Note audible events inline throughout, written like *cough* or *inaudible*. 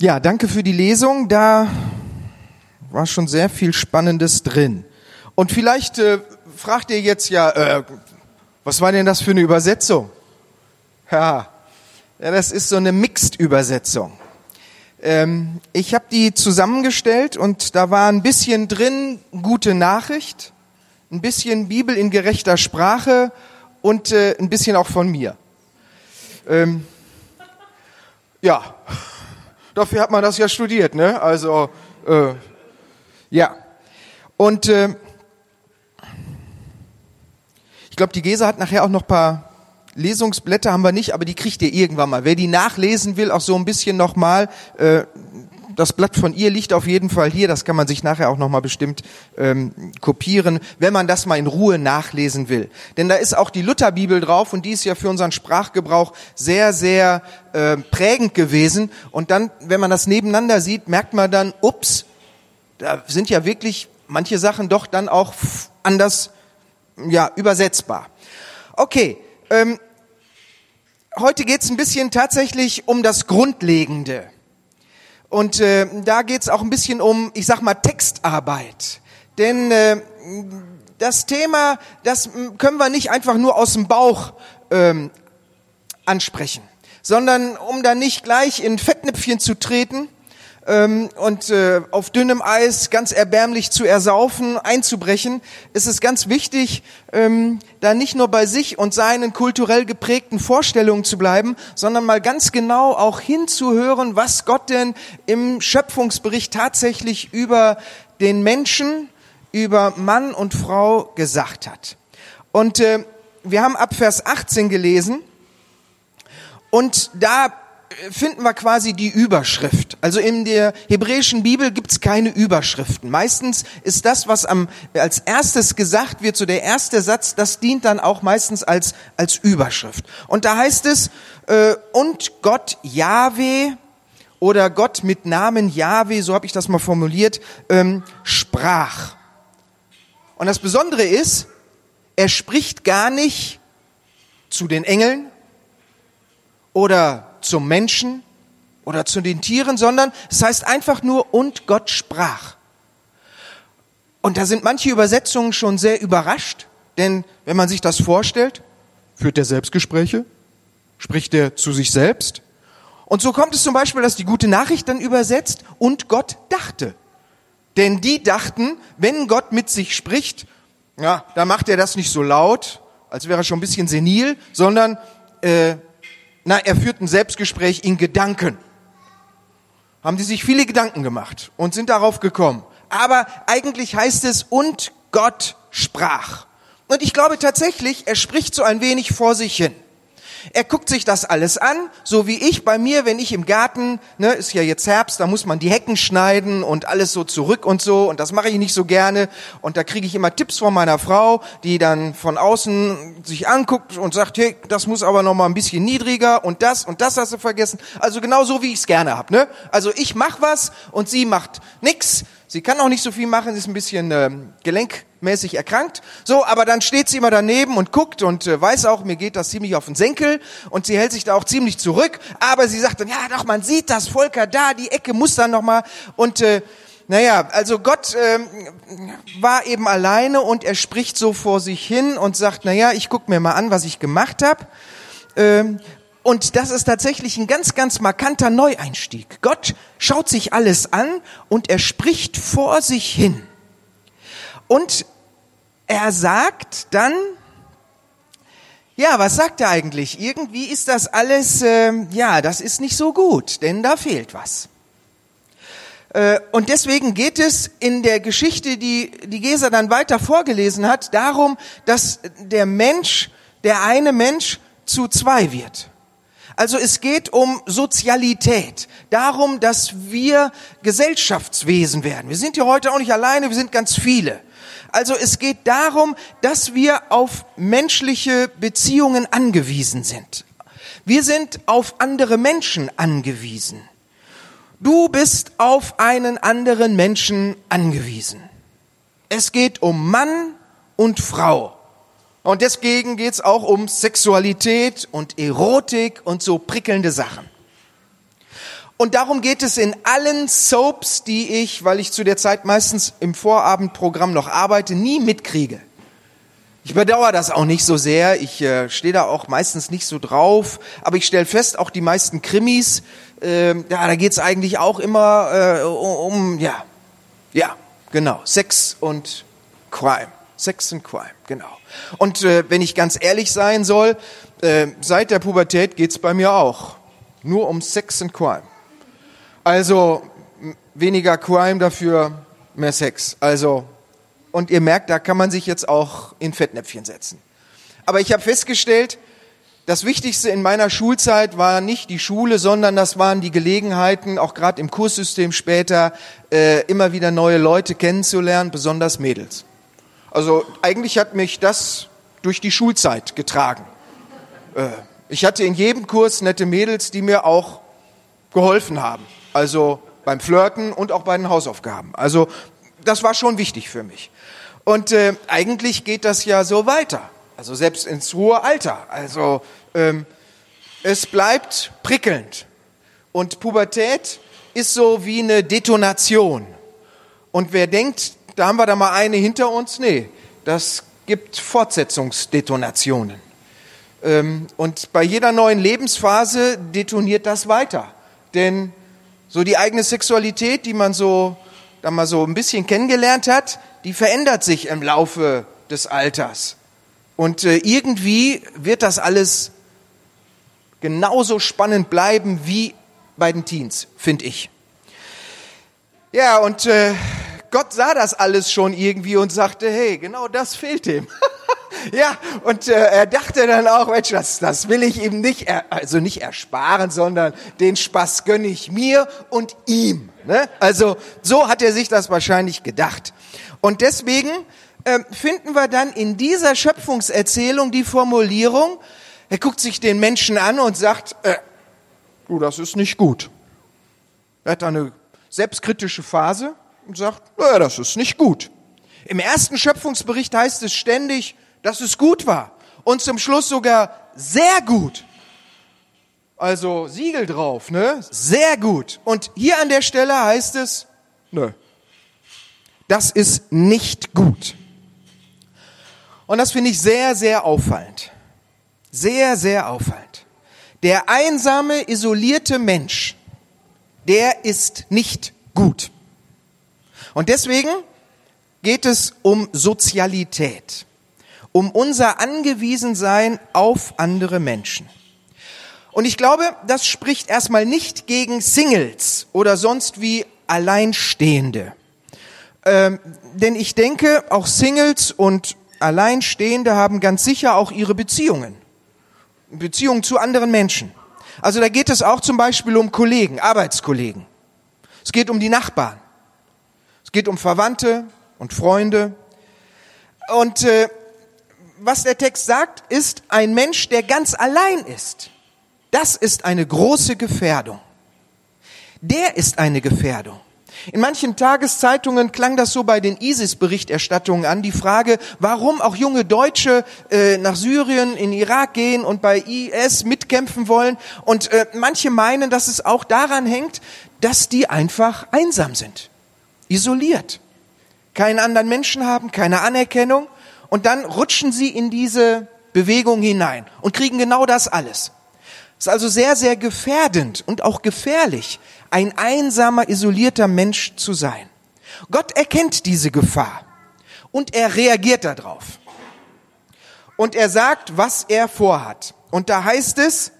Ja, danke für die Lesung. Da war schon sehr viel Spannendes drin. Und vielleicht äh, fragt ihr jetzt ja, äh, was war denn das für eine Übersetzung? Ja, ja das ist so eine Mixed-Übersetzung. Ähm, ich habe die zusammengestellt und da war ein bisschen drin gute Nachricht, ein bisschen Bibel in gerechter Sprache und äh, ein bisschen auch von mir. Ähm, ja, dafür hat man das ja studiert, ne? Also äh, ja. Und äh, ich glaube, die Gesa hat nachher auch noch paar Lesungsblätter haben wir nicht, aber die kriegt ihr irgendwann mal. Wer die nachlesen will, auch so ein bisschen nochmal, äh, das Blatt von ihr liegt auf jeden Fall hier, das kann man sich nachher auch nochmal bestimmt ähm, kopieren, wenn man das mal in Ruhe nachlesen will. Denn da ist auch die Lutherbibel drauf und die ist ja für unseren Sprachgebrauch sehr, sehr äh, prägend gewesen. Und dann, wenn man das nebeneinander sieht, merkt man dann, ups, da sind ja wirklich manche Sachen doch dann auch anders ja, übersetzbar. Okay, ähm, heute geht es ein bisschen tatsächlich um das Grundlegende. Und äh, da geht es auch ein bisschen um, ich sag mal, Textarbeit. Denn äh, das Thema, das können wir nicht einfach nur aus dem Bauch ähm, ansprechen, sondern um da nicht gleich in Fettnäpfchen zu treten, ähm, und äh, auf dünnem Eis ganz erbärmlich zu ersaufen, einzubrechen, ist es ganz wichtig, ähm, da nicht nur bei sich und seinen kulturell geprägten Vorstellungen zu bleiben, sondern mal ganz genau auch hinzuhören, was Gott denn im Schöpfungsbericht tatsächlich über den Menschen, über Mann und Frau gesagt hat. Und äh, wir haben ab Vers 18 gelesen und da finden wir quasi die Überschrift. Also in der hebräischen Bibel gibt's keine Überschriften. Meistens ist das, was am, als erstes gesagt wird, so der erste Satz, das dient dann auch meistens als, als Überschrift. Und da heißt es, äh, und Gott Yahweh oder Gott mit Namen Yahweh, so habe ich das mal formuliert, ähm, sprach. Und das Besondere ist, er spricht gar nicht zu den Engeln oder zum Menschen oder zu den Tieren, sondern es heißt einfach nur, und Gott sprach. Und da sind manche Übersetzungen schon sehr überrascht, denn wenn man sich das vorstellt, führt er Selbstgespräche, spricht er zu sich selbst. Und so kommt es zum Beispiel, dass die gute Nachricht dann übersetzt, und Gott dachte. Denn die dachten, wenn Gott mit sich spricht, ja, dann macht er das nicht so laut, als wäre er schon ein bisschen senil, sondern äh, na, er führt ein Selbstgespräch in Gedanken. Haben die sich viele Gedanken gemacht und sind darauf gekommen. Aber eigentlich heißt es, und Gott sprach. Und ich glaube tatsächlich, er spricht so ein wenig vor sich hin. Er guckt sich das alles an, so wie ich bei mir, wenn ich im Garten, ne, ist ja jetzt Herbst, da muss man die Hecken schneiden und alles so zurück und so und das mache ich nicht so gerne und da kriege ich immer Tipps von meiner Frau, die dann von außen sich anguckt und sagt, hey, das muss aber noch mal ein bisschen niedriger und das und das hast du vergessen. Also genau so wie ich es gerne hab, ne? Also ich mach was und sie macht nix. Sie kann auch nicht so viel machen, ist ein bisschen äh, Gelenk mäßig erkrankt. So, aber dann steht sie immer daneben und guckt und äh, weiß auch, mir geht das ziemlich auf den Senkel und sie hält sich da auch ziemlich zurück. Aber sie sagt dann, ja doch, man sieht das, Volker da, die Ecke muss dann noch mal und äh, naja, also Gott äh, war eben alleine und er spricht so vor sich hin und sagt, naja, ich guck mir mal an, was ich gemacht habe. Ähm, und das ist tatsächlich ein ganz, ganz markanter Neueinstieg. Gott schaut sich alles an und er spricht vor sich hin. Und er sagt dann, ja, was sagt er eigentlich? Irgendwie ist das alles, äh, ja, das ist nicht so gut, denn da fehlt was. Äh, und deswegen geht es in der Geschichte, die die Gesa dann weiter vorgelesen hat, darum, dass der Mensch, der eine Mensch zu zwei wird. Also es geht um Sozialität, darum, dass wir Gesellschaftswesen werden. Wir sind hier heute auch nicht alleine, wir sind ganz viele. Also es geht darum, dass wir auf menschliche Beziehungen angewiesen sind. Wir sind auf andere Menschen angewiesen. Du bist auf einen anderen Menschen angewiesen. Es geht um Mann und Frau. Und deswegen geht's auch um Sexualität und Erotik und so prickelnde Sachen. Und darum geht es in allen Soaps, die ich, weil ich zu der Zeit meistens im Vorabendprogramm noch arbeite, nie mitkriege. Ich bedauere das auch nicht so sehr. Ich äh, stehe da auch meistens nicht so drauf. Aber ich stelle fest, auch die meisten Krimis, äh, ja, da geht's eigentlich auch immer äh, um, ja, ja, genau, Sex und Crime. Sex and Crime, genau. Und äh, wenn ich ganz ehrlich sein soll, äh, seit der Pubertät geht's bei mir auch nur um Sex and Crime. Also weniger Crime, dafür mehr Sex. Also und ihr merkt, da kann man sich jetzt auch in Fettnäpfchen setzen. Aber ich habe festgestellt, das Wichtigste in meiner Schulzeit war nicht die Schule, sondern das waren die Gelegenheiten, auch gerade im Kurssystem später, äh, immer wieder neue Leute kennenzulernen, besonders Mädels. Also eigentlich hat mich das durch die Schulzeit getragen. Äh, ich hatte in jedem Kurs nette Mädels, die mir auch geholfen haben. Also beim Flirten und auch bei den Hausaufgaben. Also das war schon wichtig für mich. Und äh, eigentlich geht das ja so weiter. Also selbst ins hohe Alter. Also ähm, es bleibt prickelnd. Und Pubertät ist so wie eine Detonation. Und wer denkt, da haben wir da mal eine hinter uns, nee, das gibt Fortsetzungsdetonationen. Ähm, und bei jeder neuen Lebensphase detoniert das weiter. Denn so die eigene Sexualität, die man so, da mal so ein bisschen kennengelernt hat, die verändert sich im Laufe des Alters. Und äh, irgendwie wird das alles genauso spannend bleiben wie bei den Teens, finde ich. Ja, und äh, Gott sah das alles schon irgendwie und sagte, hey, genau das fehlt ihm. *laughs* ja, und äh, er dachte dann auch, Mensch, das, das will ich ihm nicht, also nicht ersparen, sondern den Spaß gönne ich mir und ihm. Ne? Also so hat er sich das wahrscheinlich gedacht. Und deswegen äh, finden wir dann in dieser Schöpfungserzählung die Formulierung, er guckt sich den Menschen an und sagt, äh, du, das ist nicht gut. Er hat eine selbstkritische Phase und sagt, äh, das ist nicht gut. Im ersten Schöpfungsbericht heißt es ständig, dass es gut war. Und zum Schluss sogar sehr gut. Also Siegel drauf, ne? Sehr gut. Und hier an der Stelle heißt es, nö. Das ist nicht gut. Und das finde ich sehr, sehr auffallend. Sehr, sehr auffallend. Der einsame, isolierte Mensch, der ist nicht gut. Und deswegen geht es um Sozialität um unser Angewiesensein auf andere Menschen. Und ich glaube, das spricht erstmal nicht gegen Singles oder sonst wie Alleinstehende. Ähm, denn ich denke, auch Singles und Alleinstehende haben ganz sicher auch ihre Beziehungen. Beziehungen zu anderen Menschen. Also da geht es auch zum Beispiel um Kollegen, Arbeitskollegen. Es geht um die Nachbarn. Es geht um Verwandte und Freunde. Und äh, was der Text sagt, ist ein Mensch, der ganz allein ist. Das ist eine große Gefährdung. Der ist eine Gefährdung. In manchen Tageszeitungen klang das so bei den ISIS-Berichterstattungen an, die Frage, warum auch junge Deutsche äh, nach Syrien, in Irak gehen und bei IS mitkämpfen wollen. Und äh, manche meinen, dass es auch daran hängt, dass die einfach einsam sind, isoliert, keinen anderen Menschen haben, keine Anerkennung und dann rutschen sie in diese Bewegung hinein und kriegen genau das alles. Es ist also sehr, sehr gefährdend und auch gefährlich, ein einsamer, isolierter Mensch zu sein. Gott erkennt diese Gefahr und er reagiert darauf. Und er sagt, was er vorhat. Und da heißt es,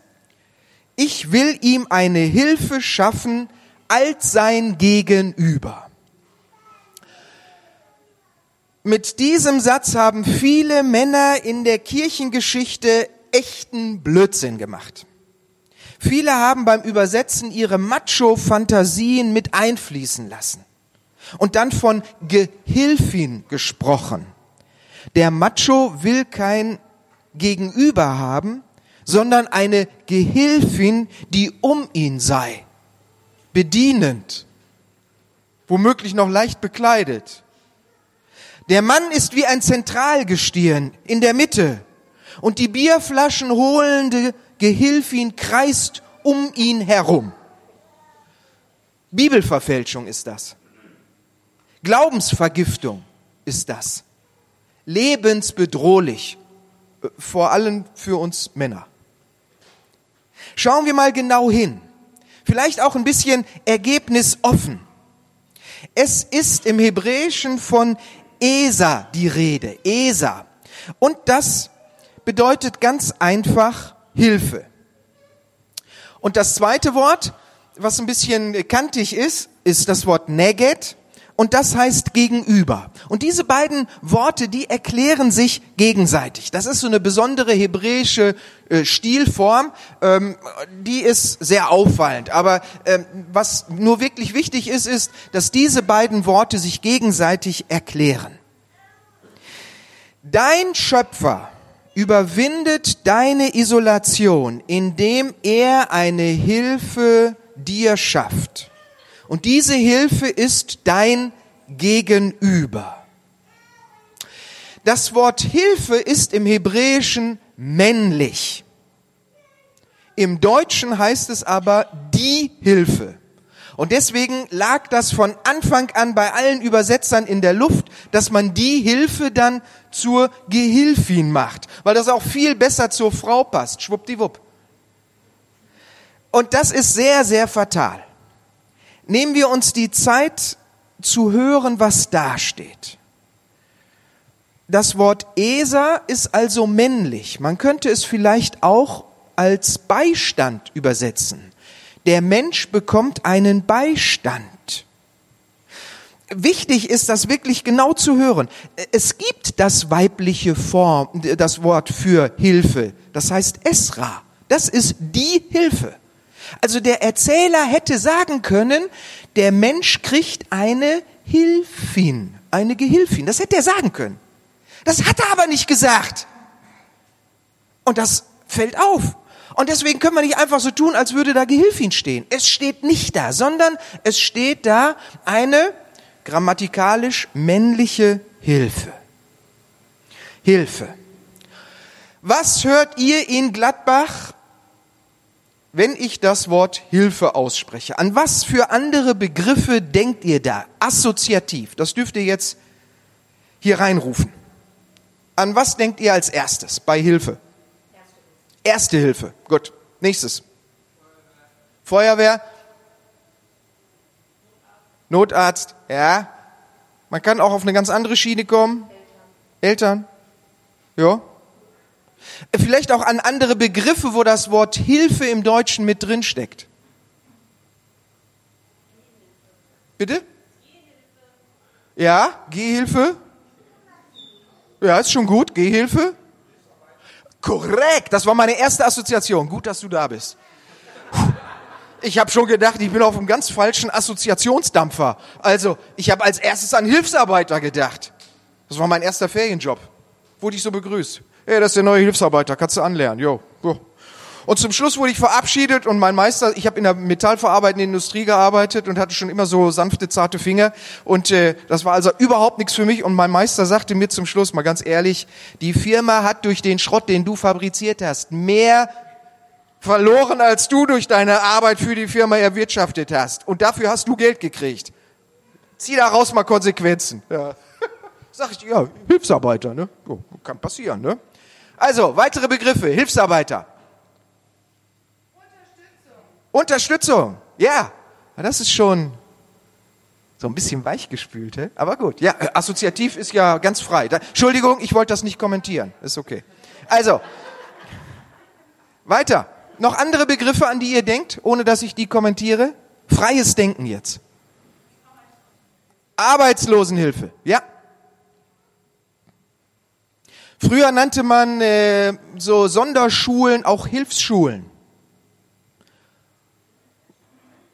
ich will ihm eine Hilfe schaffen als sein Gegenüber. Mit diesem Satz haben viele Männer in der Kirchengeschichte echten Blödsinn gemacht. Viele haben beim Übersetzen ihre Macho-Fantasien mit einfließen lassen und dann von Gehilfin gesprochen. Der Macho will kein Gegenüber haben, sondern eine Gehilfin, die um ihn sei, bedienend, womöglich noch leicht bekleidet der Mann ist wie ein Zentralgestirn in der Mitte und die Bierflaschen holende Gehilfin kreist um ihn herum. Bibelverfälschung ist das. Glaubensvergiftung ist das. Lebensbedrohlich, äh, vor allem für uns Männer. Schauen wir mal genau hin. Vielleicht auch ein bisschen ergebnisoffen. Es ist im Hebräischen von Esa die Rede. Esa. Und das bedeutet ganz einfach Hilfe. Und das zweite Wort, was ein bisschen kantig ist, ist das Wort Neget und das heißt gegenüber. Und diese beiden Worte, die erklären sich gegenseitig. Das ist so eine besondere hebräische äh, Stilform, ähm, die ist sehr auffallend. Aber ähm, was nur wirklich wichtig ist, ist, dass diese beiden Worte sich gegenseitig erklären. Dein Schöpfer überwindet deine Isolation, indem er eine Hilfe dir schafft. Und diese Hilfe ist dein Gegenüber. Das Wort Hilfe ist im Hebräischen männlich. Im Deutschen heißt es aber die Hilfe. Und deswegen lag das von Anfang an bei allen Übersetzern in der Luft, dass man die Hilfe dann zur Gehilfin macht, weil das auch viel besser zur Frau passt. Schwuppdiwupp. Und das ist sehr, sehr fatal nehmen wir uns die Zeit zu hören, was da steht. Das Wort Esa ist also männlich. Man könnte es vielleicht auch als Beistand übersetzen. Der Mensch bekommt einen Beistand. Wichtig ist das wirklich genau zu hören. Es gibt das weibliche Form, das Wort für Hilfe. Das heißt Esra. Das ist die Hilfe. Also der Erzähler hätte sagen können, der Mensch kriegt eine Hilfin, eine Gehilfin. Das hätte er sagen können. Das hat er aber nicht gesagt. Und das fällt auf. Und deswegen können wir nicht einfach so tun, als würde da Gehilfin stehen. Es steht nicht da, sondern es steht da eine grammatikalisch männliche Hilfe. Hilfe. Was hört ihr in Gladbach wenn ich das Wort Hilfe ausspreche? An was für andere Begriffe denkt ihr da? Assoziativ. Das dürft ihr jetzt hier reinrufen. An was denkt ihr als erstes bei Hilfe? Erste Hilfe. Gut. Nächstes. Feuerwehr. Notarzt. Ja. Man kann auch auf eine ganz andere Schiene kommen. Eltern. Eltern. Ja. Vielleicht auch an andere Begriffe, wo das Wort Hilfe im Deutschen mit drin steckt. Bitte? Ja, Gehhilfe. Ja, ist schon gut. Gehhilfe. Korrekt, das war meine erste Assoziation. Gut, dass du da bist. Ich habe schon gedacht, ich bin auf einem ganz falschen Assoziationsdampfer. Also, ich habe als erstes an Hilfsarbeiter gedacht. Das war mein erster Ferienjob. Wurde ich so begrüßt hey, das ist der neue Hilfsarbeiter, kannst du anlernen, jo. jo. Und zum Schluss wurde ich verabschiedet und mein Meister, ich habe in der metallverarbeitenden Industrie gearbeitet und hatte schon immer so sanfte, zarte Finger und äh, das war also überhaupt nichts für mich und mein Meister sagte mir zum Schluss mal ganz ehrlich, die Firma hat durch den Schrott, den du fabriziert hast, mehr verloren, als du durch deine Arbeit für die Firma erwirtschaftet hast und dafür hast du Geld gekriegt. Zieh daraus mal Konsequenzen. Ja. *laughs* Sag ich, ja, Hilfsarbeiter, ne? Kann passieren, ne? Also, weitere Begriffe. Hilfsarbeiter. Unterstützung. Unterstützung. Ja. Das ist schon so ein bisschen weichgespült, he? aber gut. Ja, assoziativ ist ja ganz frei. Da, Entschuldigung, ich wollte das nicht kommentieren. Ist okay. Also, weiter. Noch andere Begriffe, an die ihr denkt, ohne dass ich die kommentiere? Freies Denken jetzt. Arbeitslosenhilfe. Ja. Früher nannte man äh, so Sonderschulen auch Hilfsschulen.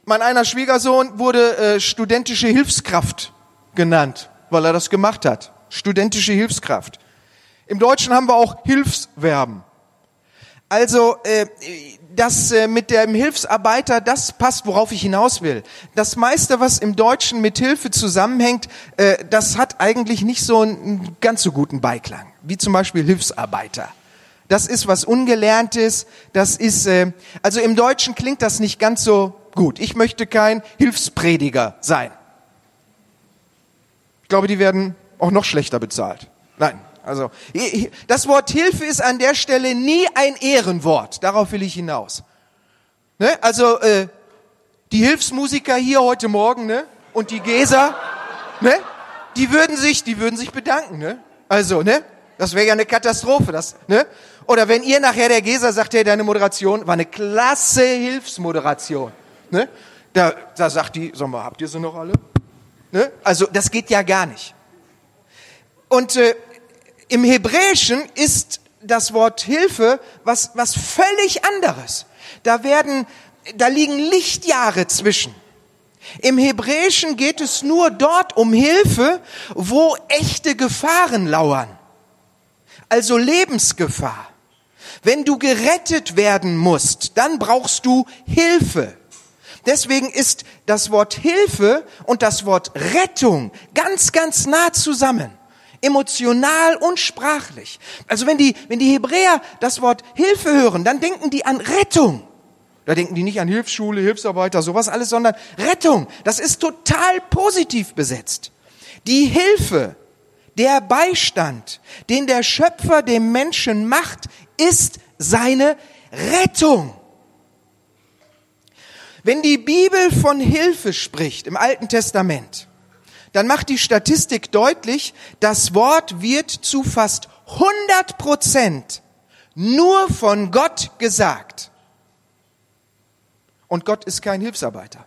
Mein einer Schwiegersohn wurde äh, studentische Hilfskraft genannt, weil er das gemacht hat. Studentische Hilfskraft. Im Deutschen haben wir auch Hilfsverben. Also äh, das äh, mit dem Hilfsarbeiter, das passt, worauf ich hinaus will. Das meiste, was im Deutschen mit Hilfe zusammenhängt, äh, das hat eigentlich nicht so einen ganz so guten Beiklang, wie zum Beispiel Hilfsarbeiter. Das ist was Ungelerntes. Das ist, äh, also im Deutschen klingt das nicht ganz so gut. Ich möchte kein Hilfsprediger sein. Ich glaube, die werden auch noch schlechter bezahlt. Nein, also das Wort Hilfe ist an der Stelle nie ein Ehrenwort. Darauf will ich hinaus. Ne? Also äh, die Hilfsmusiker hier heute Morgen ne? und die Geser, ne? die würden sich, die würden sich bedanken. Ne? Also, ne? Das wäre ja eine Katastrophe. Das, ne? Oder wenn ihr nachher der Geser sagt, hey, deine Moderation war eine klasse Hilfsmoderation. Ne? Da, da sagt die, sag mal, habt ihr sie noch alle? Ne? Also das geht ja gar nicht. Und äh, im Hebräischen ist das Wort Hilfe was, was völlig anderes. Da werden, da liegen Lichtjahre zwischen. Im Hebräischen geht es nur dort um Hilfe, wo echte Gefahren lauern. Also Lebensgefahr. Wenn du gerettet werden musst, dann brauchst du Hilfe. Deswegen ist das Wort Hilfe und das Wort Rettung ganz, ganz nah zusammen. Emotional und sprachlich. Also wenn die, wenn die Hebräer das Wort Hilfe hören, dann denken die an Rettung. Da denken die nicht an Hilfsschule, Hilfsarbeiter, sowas alles, sondern Rettung. Das ist total positiv besetzt. Die Hilfe, der Beistand, den der Schöpfer dem Menschen macht, ist seine Rettung. Wenn die Bibel von Hilfe spricht im Alten Testament, dann macht die Statistik deutlich, das Wort wird zu fast 100 Prozent nur von Gott gesagt. Und Gott ist kein Hilfsarbeiter.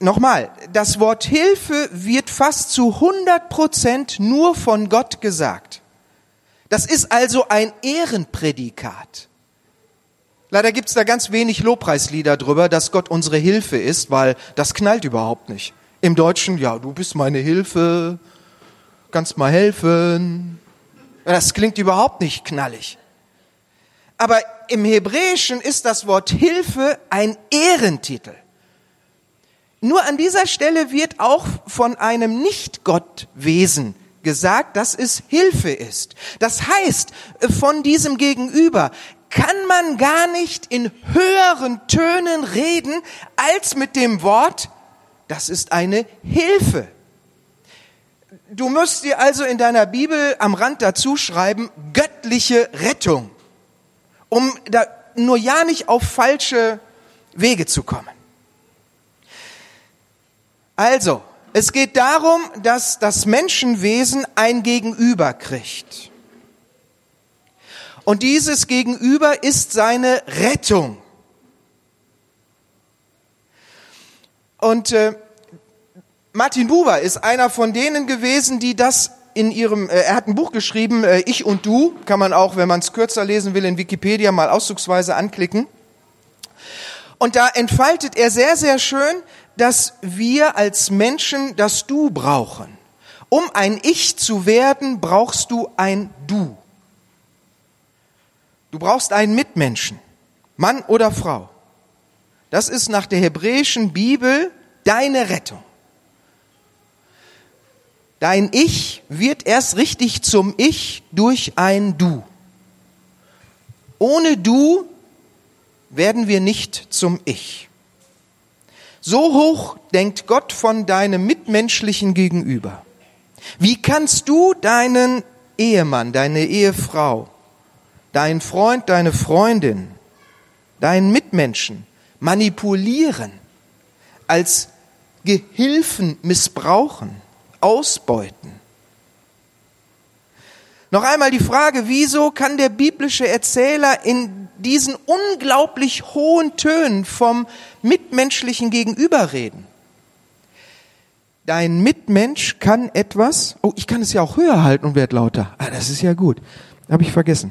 Nochmal, das Wort Hilfe wird fast zu 100 Prozent nur von Gott gesagt. Das ist also ein Ehrenprädikat. Leider gibt's da ganz wenig Lobpreislieder drüber, dass Gott unsere Hilfe ist, weil das knallt überhaupt nicht. Im Deutschen, ja, du bist meine Hilfe, kannst mal helfen. Das klingt überhaupt nicht knallig. Aber im Hebräischen ist das Wort Hilfe ein Ehrentitel. Nur an dieser Stelle wird auch von einem Nicht-Gottwesen gesagt, dass es Hilfe ist. Das heißt, von diesem Gegenüber, kann man gar nicht in höheren Tönen reden als mit dem Wort, das ist eine Hilfe. Du musst dir also in deiner Bibel am Rand dazu schreiben, göttliche Rettung, um da nur ja nicht auf falsche Wege zu kommen. Also, es geht darum, dass das Menschenwesen ein Gegenüber kriegt. Und dieses Gegenüber ist seine Rettung. Und äh, Martin Buber ist einer von denen gewesen, die das in ihrem, äh, er hat ein Buch geschrieben, äh, Ich und Du, kann man auch, wenn man es kürzer lesen will, in Wikipedia mal auszugsweise anklicken. Und da entfaltet er sehr, sehr schön, dass wir als Menschen das Du brauchen. Um ein Ich zu werden, brauchst du ein Du. Du brauchst einen Mitmenschen, Mann oder Frau. Das ist nach der hebräischen Bibel deine Rettung. Dein Ich wird erst richtig zum Ich durch ein Du. Ohne Du werden wir nicht zum Ich. So hoch denkt Gott von deinem mitmenschlichen Gegenüber. Wie kannst du deinen Ehemann, deine Ehefrau, dein Freund, deine Freundin, deinen Mitmenschen manipulieren, als Gehilfen missbrauchen, ausbeuten. Noch einmal die Frage, wieso kann der biblische Erzähler in diesen unglaublich hohen Tönen vom mitmenschlichen Gegenüber reden? Dein Mitmensch kann etwas, oh, ich kann es ja auch höher halten und werde lauter. Ah, das ist ja gut. Habe ich vergessen.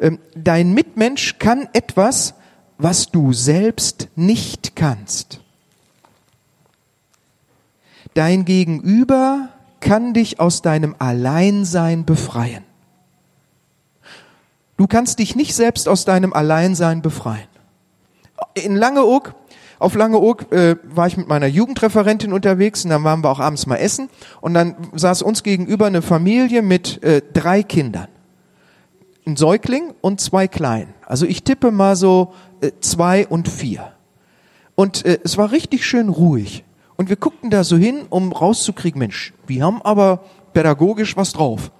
Ähm, dein Mitmensch kann etwas, was du selbst nicht kannst. Dein Gegenüber kann dich aus deinem Alleinsein befreien. Du kannst dich nicht selbst aus deinem Alleinsein befreien. In Langeoog, auf Langeoog äh, war ich mit meiner Jugendreferentin unterwegs und dann waren wir auch abends mal essen und dann saß uns gegenüber eine Familie mit äh, drei Kindern ein Säugling und zwei Kleinen. Also ich tippe mal so äh, zwei und vier. Und äh, es war richtig schön ruhig. Und wir guckten da so hin, um rauszukriegen, Mensch, wir haben aber pädagogisch was drauf.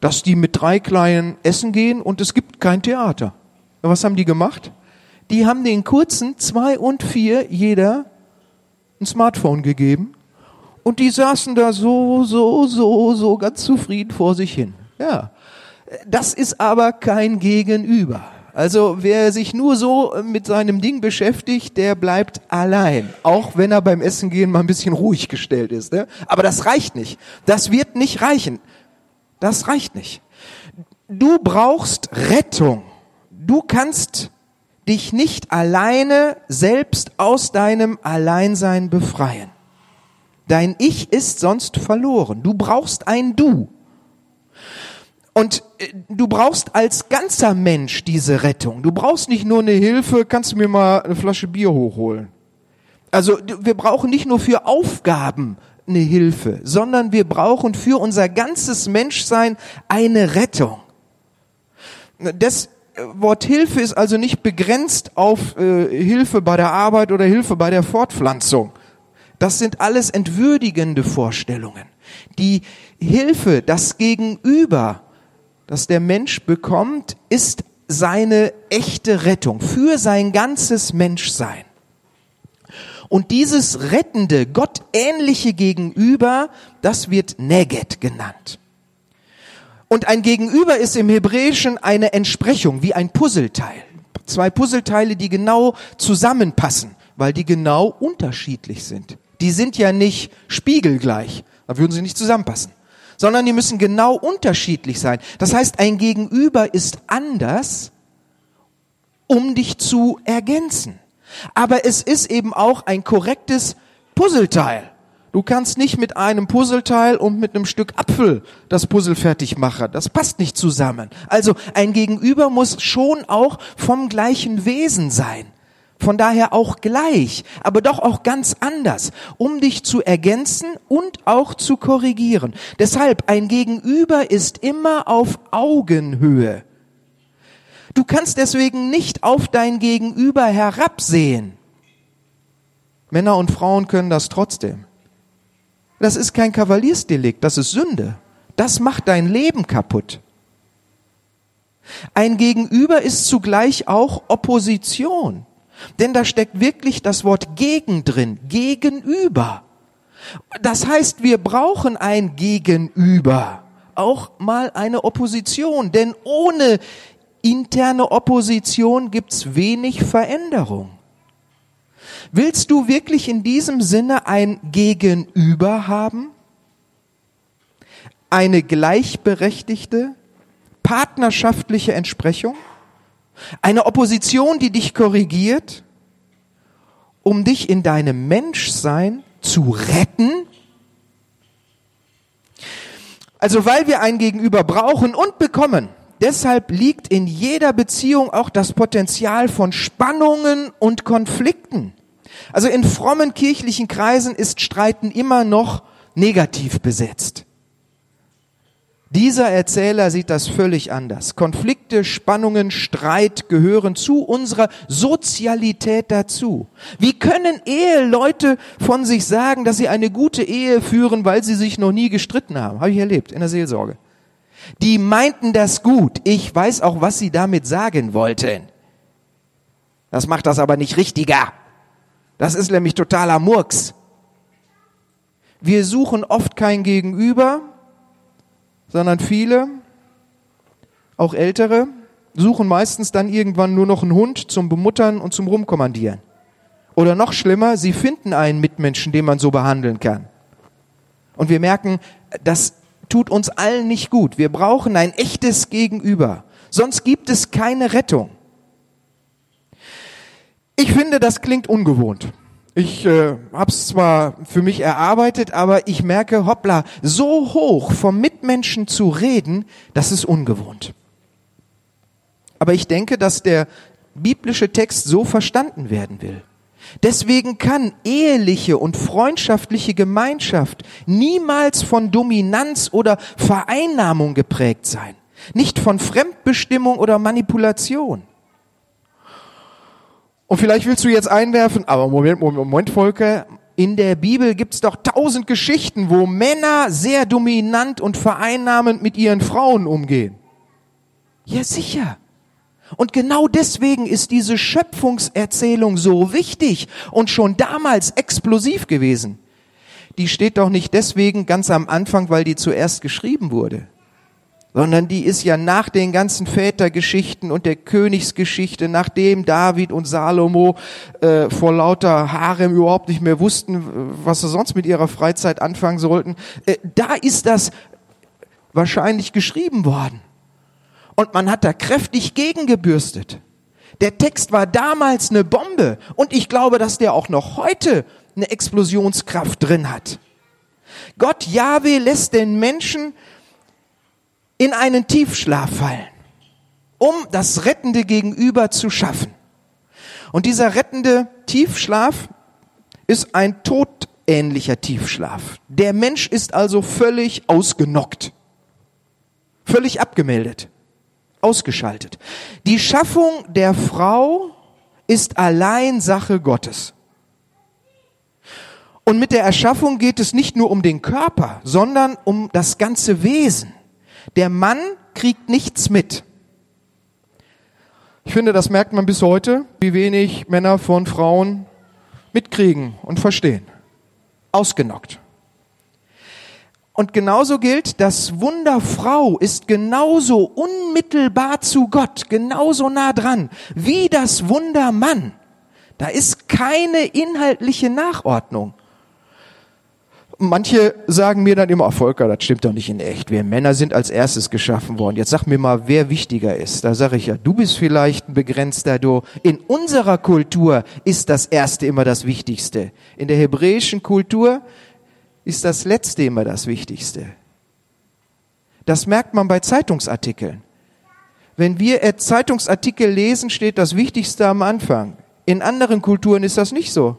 Dass die mit drei Kleinen essen gehen und es gibt kein Theater. Was haben die gemacht? Die haben den kurzen zwei und vier jeder ein Smartphone gegeben und die saßen da so, so, so, so ganz zufrieden vor sich hin. Ja. Das ist aber kein Gegenüber. Also wer sich nur so mit seinem Ding beschäftigt, der bleibt allein. Auch wenn er beim Essen gehen mal ein bisschen ruhig gestellt ist. Ne? Aber das reicht nicht. Das wird nicht reichen. Das reicht nicht. Du brauchst Rettung. Du kannst dich nicht alleine selbst aus deinem Alleinsein befreien. Dein Ich ist sonst verloren. Du brauchst ein Du. Und äh, du brauchst als ganzer Mensch diese Rettung. Du brauchst nicht nur eine Hilfe, kannst du mir mal eine Flasche Bier hochholen. Also wir brauchen nicht nur für Aufgaben eine Hilfe, sondern wir brauchen für unser ganzes Menschsein eine Rettung. Das Wort Hilfe ist also nicht begrenzt auf äh, Hilfe bei der Arbeit oder Hilfe bei der Fortpflanzung. Das sind alles entwürdigende Vorstellungen. Die Hilfe, das Gegenüber, das der Mensch bekommt, ist seine echte Rettung für sein ganzes Menschsein. Und dieses rettende, gottähnliche Gegenüber, das wird Neget genannt. Und ein Gegenüber ist im Hebräischen eine Entsprechung, wie ein Puzzleteil. Zwei Puzzleteile, die genau zusammenpassen, weil die genau unterschiedlich sind. Die sind ja nicht spiegelgleich, da würden sie nicht zusammenpassen, sondern die müssen genau unterschiedlich sein. Das heißt, ein Gegenüber ist anders, um dich zu ergänzen. Aber es ist eben auch ein korrektes Puzzleteil. Du kannst nicht mit einem Puzzleteil und mit einem Stück Apfel das Puzzle fertig machen. Das passt nicht zusammen. Also ein Gegenüber muss schon auch vom gleichen Wesen sein. Von daher auch gleich, aber doch auch ganz anders, um dich zu ergänzen und auch zu korrigieren. Deshalb ein Gegenüber ist immer auf Augenhöhe. Du kannst deswegen nicht auf dein Gegenüber herabsehen. Männer und Frauen können das trotzdem. Das ist kein Kavaliersdelikt, das ist Sünde. Das macht dein Leben kaputt. Ein Gegenüber ist zugleich auch Opposition. Denn da steckt wirklich das Wort gegen drin, gegenüber. Das heißt, wir brauchen ein Gegenüber, auch mal eine Opposition, denn ohne interne Opposition gibt's wenig Veränderung. Willst du wirklich in diesem Sinne ein Gegenüber haben? Eine gleichberechtigte, partnerschaftliche Entsprechung? Eine Opposition, die dich korrigiert, um dich in deinem Menschsein zu retten? Also weil wir ein Gegenüber brauchen und bekommen, deshalb liegt in jeder Beziehung auch das Potenzial von Spannungen und Konflikten. Also in frommen kirchlichen Kreisen ist Streiten immer noch negativ besetzt. Dieser Erzähler sieht das völlig anders. Konflikte, Spannungen, Streit gehören zu unserer Sozialität dazu. Wie können Eheleute von sich sagen, dass sie eine gute Ehe führen, weil sie sich noch nie gestritten haben? Habe ich erlebt in der Seelsorge. Die meinten das gut. Ich weiß auch, was sie damit sagen wollten. Das macht das aber nicht richtiger. Das ist nämlich totaler Murks. Wir suchen oft kein Gegenüber, sondern viele, auch Ältere, suchen meistens dann irgendwann nur noch einen Hund zum Bemuttern und zum Rumkommandieren. Oder noch schlimmer, sie finden einen Mitmenschen, den man so behandeln kann. Und wir merken, das tut uns allen nicht gut. Wir brauchen ein echtes Gegenüber. Sonst gibt es keine Rettung. Ich finde, das klingt ungewohnt. Ich äh, habe es zwar für mich erarbeitet, aber ich merke, hoppla, so hoch vom Mitmenschen zu reden, das ist ungewohnt. Aber ich denke, dass der biblische Text so verstanden werden will. Deswegen kann eheliche und freundschaftliche Gemeinschaft niemals von Dominanz oder Vereinnahmung geprägt sein. nicht von Fremdbestimmung oder Manipulation. Und vielleicht willst du jetzt einwerfen, aber Moment, Moment, Moment, Volker, in der Bibel gibt's doch tausend Geschichten, wo Männer sehr dominant und vereinnahmend mit ihren Frauen umgehen. Ja, sicher. Und genau deswegen ist diese Schöpfungserzählung so wichtig und schon damals explosiv gewesen. Die steht doch nicht deswegen ganz am Anfang, weil die zuerst geschrieben wurde sondern die ist ja nach den ganzen Vätergeschichten und der Königsgeschichte, nachdem David und Salomo äh, vor lauter Harem überhaupt nicht mehr wussten, was sie sonst mit ihrer Freizeit anfangen sollten, äh, da ist das wahrscheinlich geschrieben worden. Und man hat da kräftig gegengebürstet. Der Text war damals eine Bombe und ich glaube, dass der auch noch heute eine Explosionskraft drin hat. Gott Jahwe lässt den Menschen in einen Tiefschlaf fallen, um das rettende Gegenüber zu schaffen. Und dieser rettende Tiefschlaf ist ein todähnlicher Tiefschlaf. Der Mensch ist also völlig ausgenockt, völlig abgemeldet, ausgeschaltet. Die Schaffung der Frau ist allein Sache Gottes. Und mit der Erschaffung geht es nicht nur um den Körper, sondern um das ganze Wesen. Der Mann kriegt nichts mit. Ich finde, das merkt man bis heute, wie wenig Männer von Frauen mitkriegen und verstehen. Ausgenockt. Und genauso gilt, das Wunder Frau ist genauso unmittelbar zu Gott, genauso nah dran, wie das Wunder Mann. Da ist keine inhaltliche Nachordnung manche sagen mir dann immer, oh Volker, das stimmt doch nicht in echt. Wir Männer sind als erstes geschaffen worden. Jetzt sag mir mal, wer wichtiger ist. Da sage ich ja, du bist vielleicht ein begrenzter Du. In unserer Kultur ist das Erste immer das Wichtigste. In der hebräischen Kultur ist das Letzte immer das Wichtigste. Das merkt man bei Zeitungsartikeln. Wenn wir Zeitungsartikel lesen, steht das Wichtigste am Anfang. In anderen Kulturen ist das nicht so.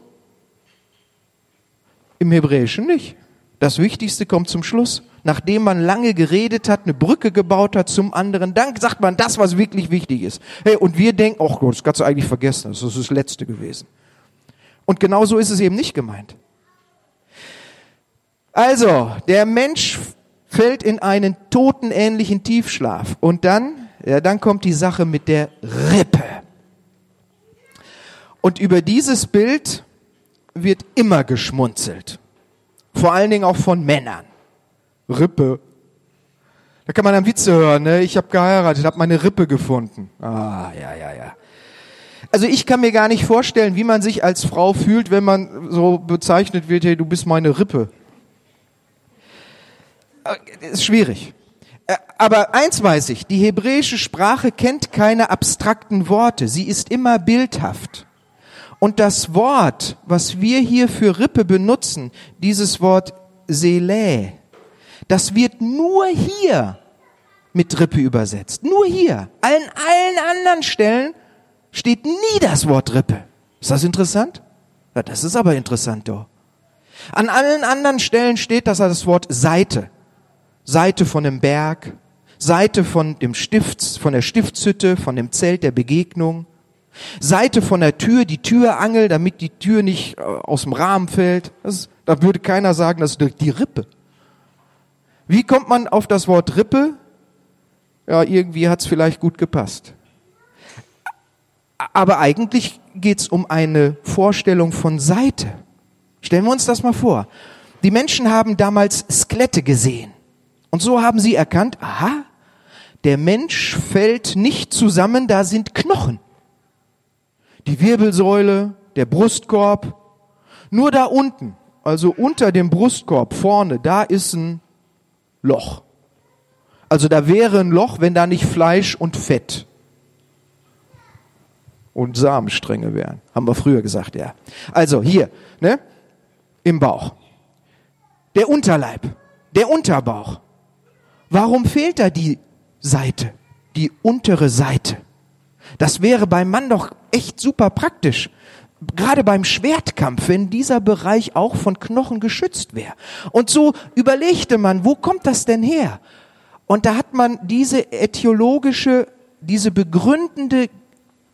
Im Hebräischen nicht. Das Wichtigste kommt zum Schluss. Nachdem man lange geredet hat, eine Brücke gebaut hat zum anderen, dann sagt man das, was wirklich wichtig ist. Hey, und wir denken, ach Gott, das kannst du eigentlich vergessen, das ist das Letzte gewesen. Und genau so ist es eben nicht gemeint. Also, der Mensch fällt in einen totenähnlichen Tiefschlaf. Und dann, ja, dann kommt die Sache mit der Rippe. Und über dieses Bild wird immer geschmunzelt. Vor allen Dingen auch von Männern. Rippe. Da kann man dann Witze hören, ne? Ich habe geheiratet, habe meine Rippe gefunden. Ah, ja, ja, ja. Also ich kann mir gar nicht vorstellen, wie man sich als Frau fühlt, wenn man so bezeichnet wird, hey, du bist meine Rippe. Äh, ist schwierig. Äh, aber eins weiß ich, die hebräische Sprache kennt keine abstrakten Worte, sie ist immer bildhaft. Und das Wort, was wir hier für Rippe benutzen, dieses Wort Seele, das wird nur hier mit Rippe übersetzt. Nur hier. An allen anderen Stellen steht nie das Wort Rippe. Ist das interessant? Ja, das ist aber interessant, doch. An allen anderen Stellen steht das das Wort Seite. Seite von dem Berg, Seite von dem Stifts, von der Stiftshütte, von dem Zelt der Begegnung, Seite von der Tür, die Türangel, damit die Tür nicht äh, aus dem Rahmen fällt. Das, da würde keiner sagen, das ist die Rippe. Wie kommt man auf das Wort Rippe? Ja, irgendwie hat's vielleicht gut gepasst. Aber eigentlich geht's um eine Vorstellung von Seite. Stellen wir uns das mal vor. Die Menschen haben damals Skelette gesehen. Und so haben sie erkannt, aha, der Mensch fällt nicht zusammen, da sind Knochen die Wirbelsäule, der Brustkorb. Nur da unten, also unter dem Brustkorb vorne, da ist ein Loch. Also da wäre ein Loch, wenn da nicht Fleisch und Fett und Samenstränge wären. Haben wir früher gesagt, ja. Also hier, ne? Im Bauch. Der Unterleib, der Unterbauch. Warum fehlt da die Seite, die untere Seite? Das wäre beim Mann doch echt super praktisch. Gerade beim Schwertkampf, wenn dieser Bereich auch von Knochen geschützt wäre. Und so überlegte man, wo kommt das denn her? Und da hat man diese äthiologische, diese begründende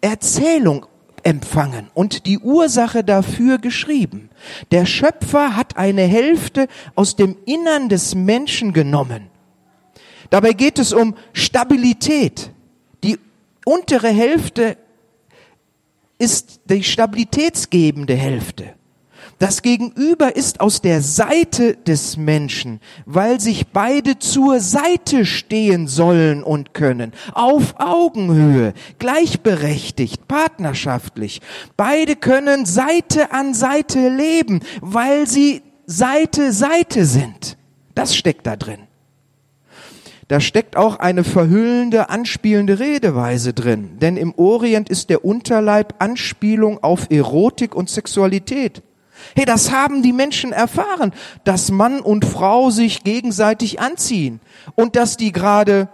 Erzählung empfangen und die Ursache dafür geschrieben. Der Schöpfer hat eine Hälfte aus dem Innern des Menschen genommen. Dabei geht es um Stabilität. Untere Hälfte ist die stabilitätsgebende Hälfte. Das Gegenüber ist aus der Seite des Menschen, weil sich beide zur Seite stehen sollen und können, auf Augenhöhe, gleichberechtigt, partnerschaftlich. Beide können Seite an Seite leben, weil sie Seite Seite sind. Das steckt da drin. Da steckt auch eine verhüllende, anspielende Redeweise drin. Denn im Orient ist der Unterleib Anspielung auf Erotik und Sexualität. Hey, das haben die Menschen erfahren, dass Mann und Frau sich gegenseitig anziehen und dass die gerade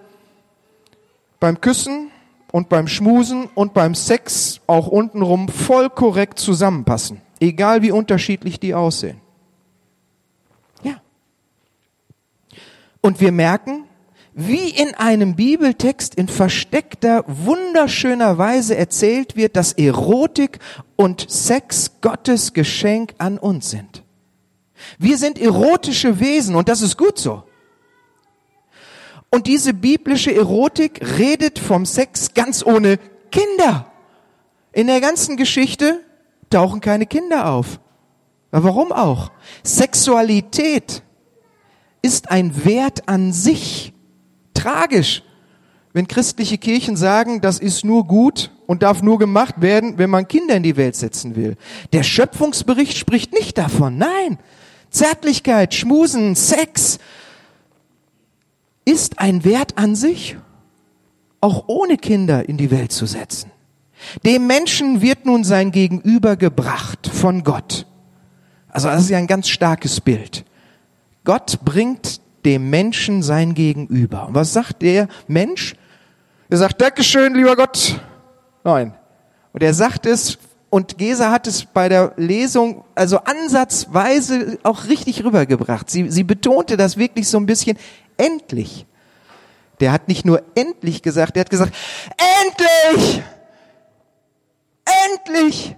beim Küssen und beim Schmusen und beim Sex auch untenrum voll korrekt zusammenpassen, egal wie unterschiedlich die aussehen. Ja. Und wir merken, wie in einem Bibeltext in versteckter, wunderschöner Weise erzählt wird, dass Erotik und Sex Gottes Geschenk an uns sind. Wir sind erotische Wesen und das ist gut so. Und diese biblische Erotik redet vom Sex ganz ohne Kinder. In der ganzen Geschichte tauchen keine Kinder auf. warum auch? Sexualität ist ein Wert an sich tragisch, wenn christliche Kirchen sagen, das ist nur gut und darf nur gemacht werden, wenn man Kinder in die Welt setzen will. Der Schöpfungsbericht spricht nicht davon. Nein. Zärtlichkeit, Schmusen, Sex ist ein Wert an sich, auch ohne Kinder in die Welt zu setzen. Dem Menschen wird nun sein Gegenüber gebracht von Gott. Also das ist ja ein ganz starkes Bild. Gott bringt dem Menschen sein Gegenüber. Und was sagt der Mensch? Er sagt, Dankeschön, lieber Gott. Nein. Und er sagt es, und Gesa hat es bei der Lesung also ansatzweise auch richtig rübergebracht. Sie, sie betonte das wirklich so ein bisschen, endlich. Der hat nicht nur endlich gesagt, der hat gesagt, endlich! Endlich!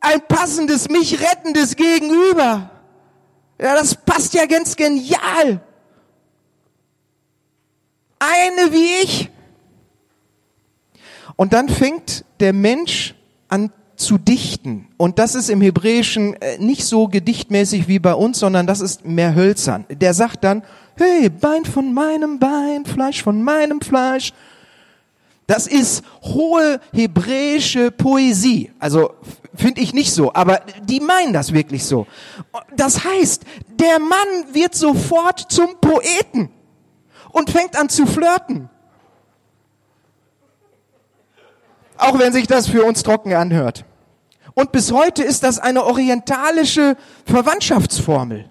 Ein passendes, mich rettendes Gegenüber. Ja, das passt ja ganz genial eine wie ich. Und dann fängt der Mensch an zu dichten. Und das ist im Hebräischen äh, nicht so gedichtmäßig wie bei uns, sondern das ist mehr hölzern. Der sagt dann, hey, Bein von meinem Bein, Fleisch von meinem Fleisch. Das ist hohe hebräische Poesie. Also finde ich nicht so, aber die meinen das wirklich so. Das heißt, der Mann wird sofort zum Poeten und fängt an zu flirten. Auch wenn sich das für uns trocken anhört. Und bis heute ist das eine orientalische Verwandtschaftsformel.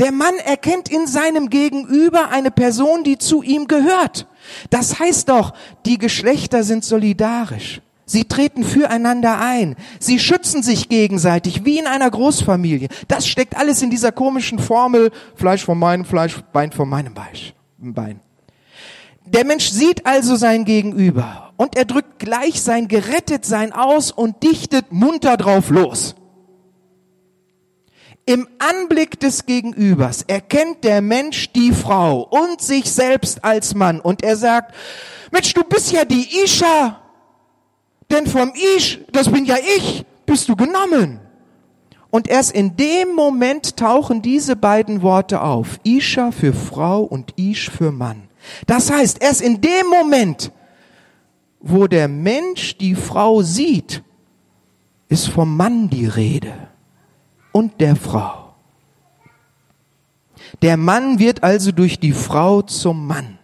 Der Mann erkennt in seinem Gegenüber eine Person, die zu ihm gehört. Das heißt doch, die Geschlechter sind solidarisch. Sie treten füreinander ein. Sie schützen sich gegenseitig, wie in einer Großfamilie. Das steckt alles in dieser komischen Formel, Fleisch von meinem Fleisch, Bein von meinem Bein. Der Mensch sieht also sein Gegenüber und er drückt gleich sein Gerettetsein aus und dichtet munter drauf los. Im Anblick des Gegenübers erkennt der Mensch die Frau und sich selbst als Mann und er sagt, Mensch, du bist ja die Isha, denn vom Ish, das bin ja ich, bist du genommen. Und erst in dem Moment tauchen diese beiden Worte auf. Isha für Frau und Ish für Mann. Das heißt, erst in dem Moment, wo der Mensch die Frau sieht, ist vom Mann die Rede und der Frau. Der Mann wird also durch die Frau zum Mann.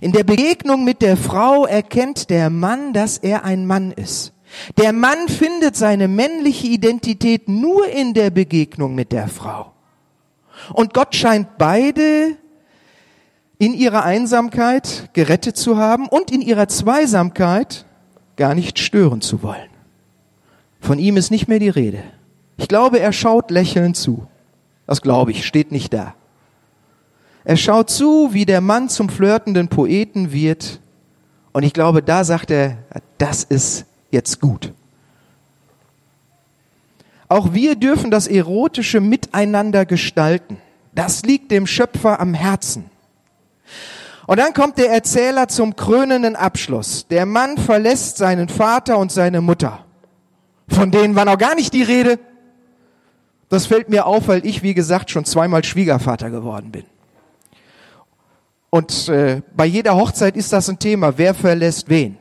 In der Begegnung mit der Frau erkennt der Mann, dass er ein Mann ist. Der Mann findet seine männliche Identität nur in der Begegnung mit der Frau. Und Gott scheint beide in ihrer Einsamkeit gerettet zu haben und in ihrer Zweisamkeit gar nicht stören zu wollen. Von ihm ist nicht mehr die Rede. Ich glaube, er schaut lächelnd zu. Das glaube ich, steht nicht da. Er schaut zu, wie der Mann zum flirtenden Poeten wird. Und ich glaube, da sagt er, das ist jetzt gut. Auch wir dürfen das erotische Miteinander gestalten. Das liegt dem Schöpfer am Herzen. Und dann kommt der Erzähler zum krönenden Abschluss. Der Mann verlässt seinen Vater und seine Mutter. Von denen war noch gar nicht die Rede. Das fällt mir auf, weil ich, wie gesagt, schon zweimal Schwiegervater geworden bin. Und äh, bei jeder Hochzeit ist das ein Thema. Wer verlässt wen?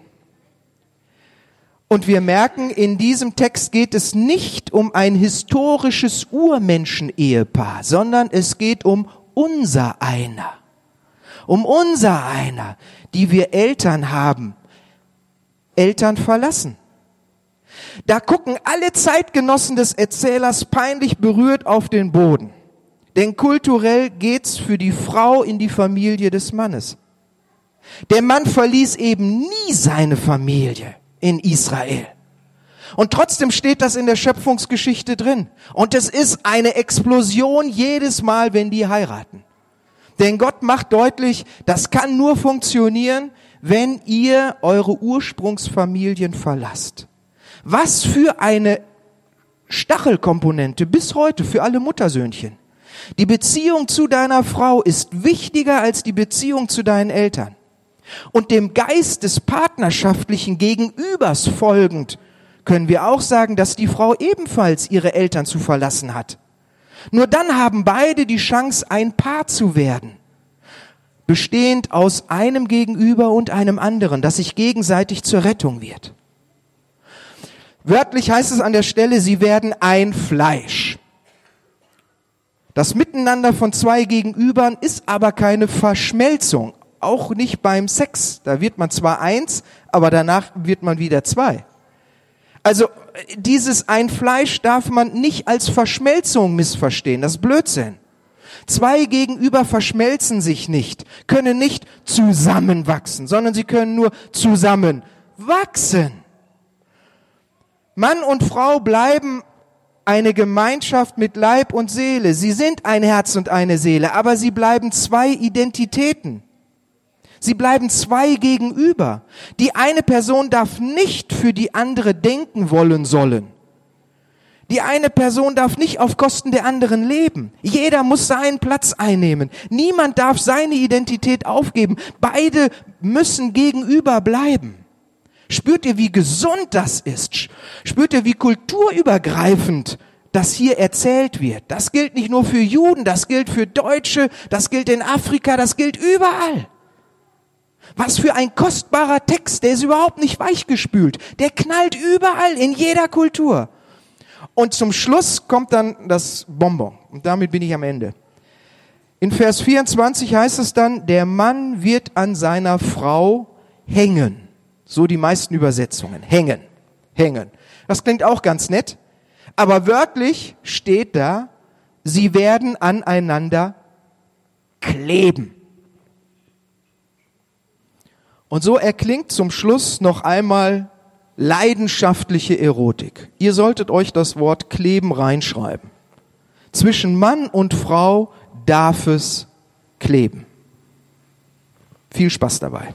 Und wir merken, in diesem Text geht es nicht um ein historisches Urmenschen-Ehepaar, sondern es geht um unser einer um unser einer, die wir Eltern haben, Eltern verlassen. Da gucken alle Zeitgenossen des Erzählers peinlich berührt auf den Boden. Denn kulturell geht's für die Frau in die Familie des Mannes. Der Mann verließ eben nie seine Familie in Israel. Und trotzdem steht das in der Schöpfungsgeschichte drin. Und es ist eine Explosion jedes Mal, wenn die heiraten. Denn Gott macht deutlich, das kann nur funktionieren, wenn ihr eure Ursprungsfamilien verlasst. Was für eine Stachelkomponente bis heute für alle Muttersöhnchen. Die Beziehung zu deiner Frau ist wichtiger als die Beziehung zu deinen Eltern. Und dem Geist des partnerschaftlichen Gegenübers folgend können wir auch sagen, dass die Frau ebenfalls ihre Eltern zu verlassen hat. Nur dann haben beide die Chance, ein Paar zu werden. Bestehend aus einem Gegenüber und einem anderen, das sich gegenseitig zur Rettung wird. Wörtlich heißt es an der Stelle, sie werden ein Fleisch. Das Miteinander von zwei Gegenübern ist aber keine Verschmelzung, auch nicht beim Sex. Da wird man zwar eins, aber danach wird man wieder zwei. Also dieses ein Fleisch darf man nicht als Verschmelzung missverstehen. Das ist Blödsinn. Zwei Gegenüber verschmelzen sich nicht, können nicht zusammenwachsen, sondern sie können nur zusammenwachsen. Mann und Frau bleiben eine Gemeinschaft mit Leib und Seele. Sie sind ein Herz und eine Seele, aber sie bleiben zwei Identitäten. Sie bleiben zwei gegenüber. Die eine Person darf nicht für die andere denken wollen sollen. Die eine Person darf nicht auf Kosten der anderen leben. Jeder muss seinen Platz einnehmen. Niemand darf seine Identität aufgeben. Beide müssen gegenüber bleiben. Spürt ihr, wie gesund das ist? Spürt ihr, wie kulturübergreifend das hier erzählt wird? Das gilt nicht nur für Juden, das gilt für Deutsche, das gilt in Afrika, das gilt überall. Was für ein kostbarer Text, der ist überhaupt nicht weichgespült. Der knallt überall, in jeder Kultur. Und zum Schluss kommt dann das Bonbon. Und damit bin ich am Ende. In Vers 24 heißt es dann, der Mann wird an seiner Frau hängen. So die meisten Übersetzungen. Hängen. Hängen. Das klingt auch ganz nett. Aber wörtlich steht da, sie werden aneinander kleben. Und so erklingt zum Schluss noch einmal leidenschaftliche Erotik. Ihr solltet euch das Wort kleben reinschreiben. Zwischen Mann und Frau darf es kleben. Viel Spaß dabei.